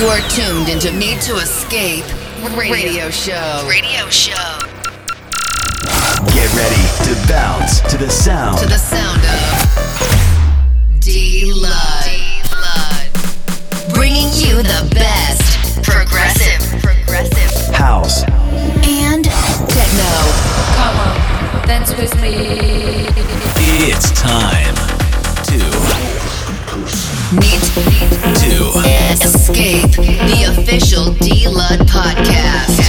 You are tuned into Need to Escape radio show. Radio show. Get ready to bounce to the sound. To the sound of Dee Lud. Bringing you the best Progressive. Progressive. House. and techno. Come on, dance with me. It's time to Need to Escape, the official Dee Lud podcast.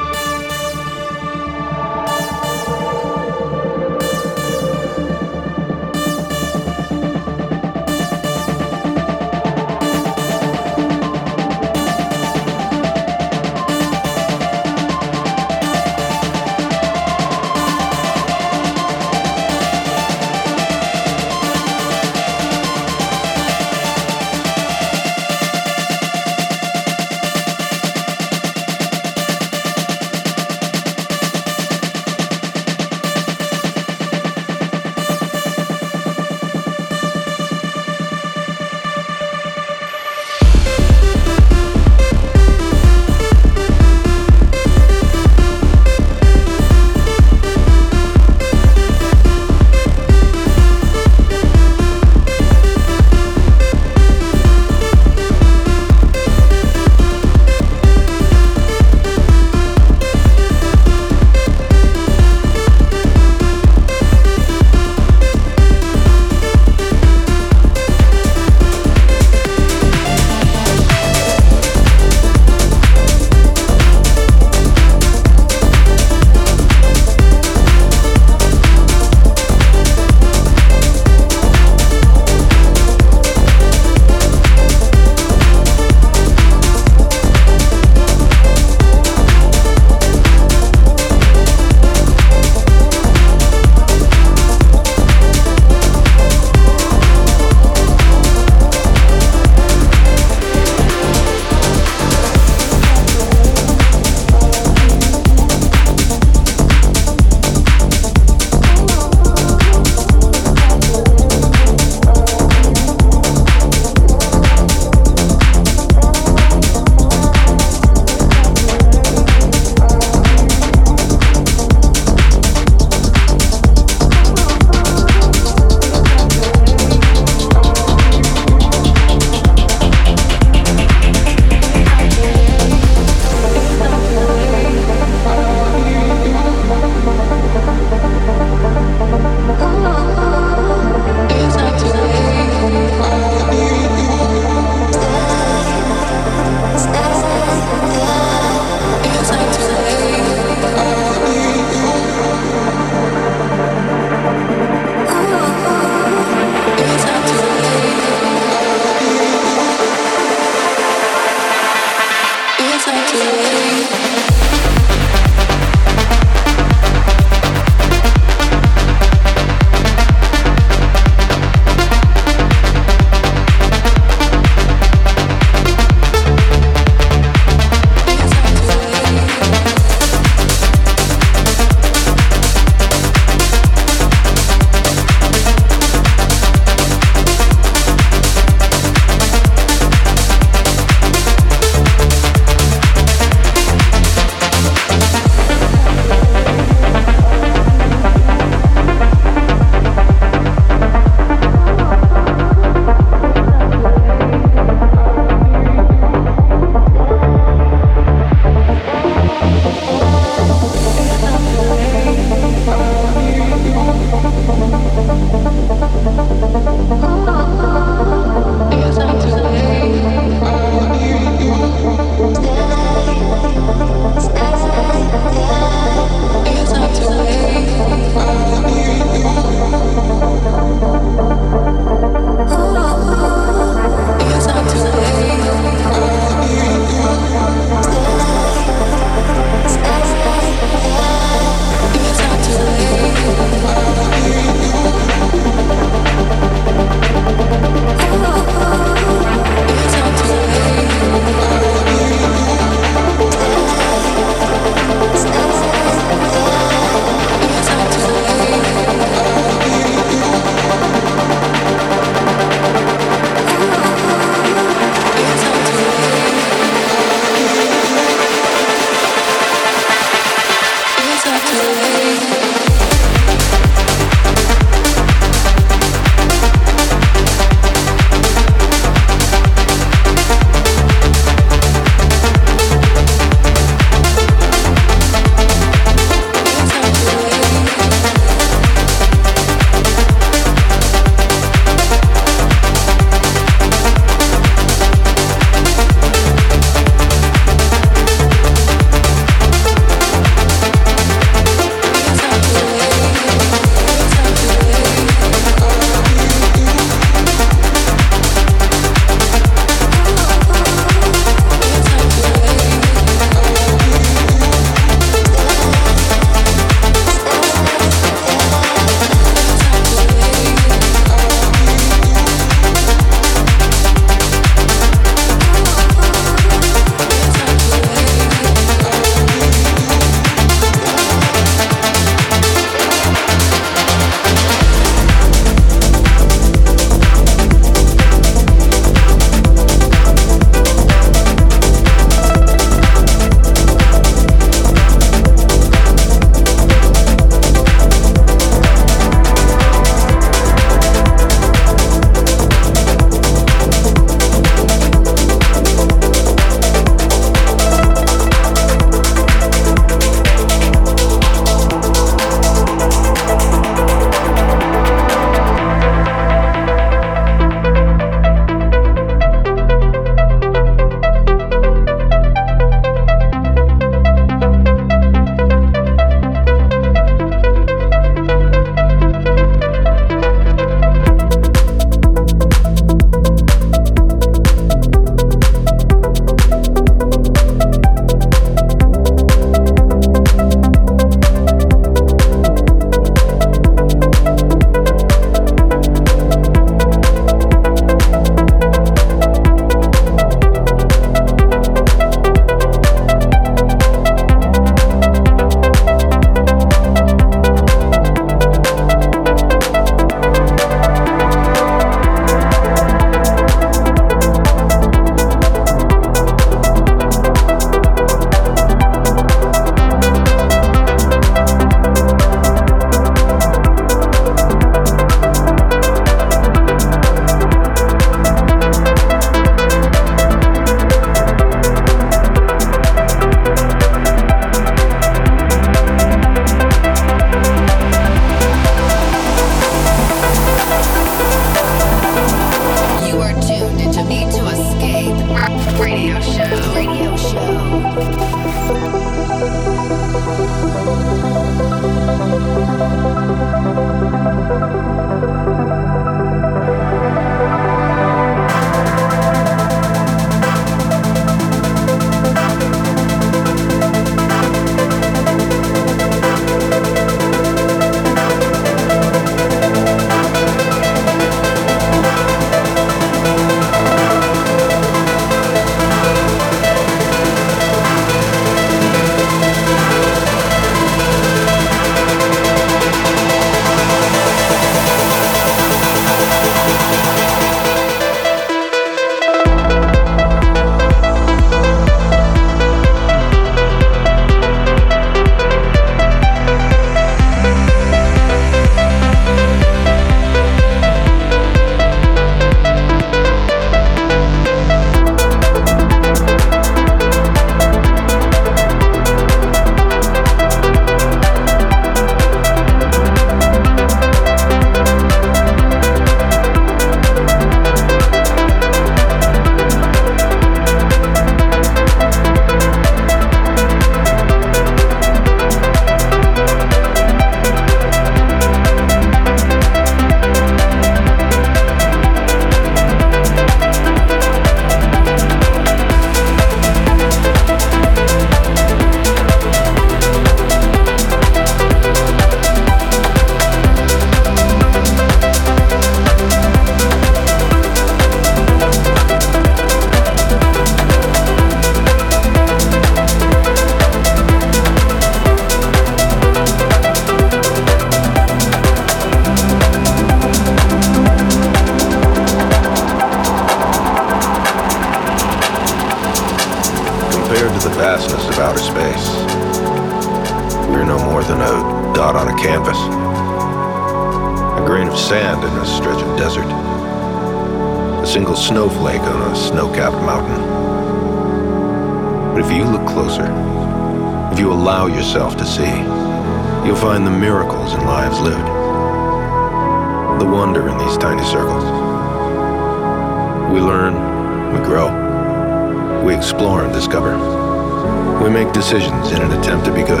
Decisions in an attempt to be good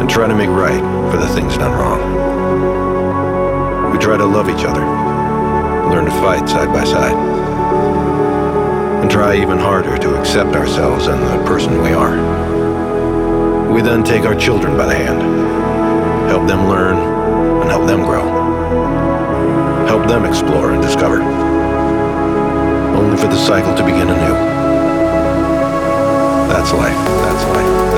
and try to make right for the things done wrong. We try to love each other, learn to fight side by side, and try even harder to accept ourselves and the person we are. We then take our children by the hand, help them learn and help them grow, help them explore and discover, only for the cycle to begin anew. That's life. That's life.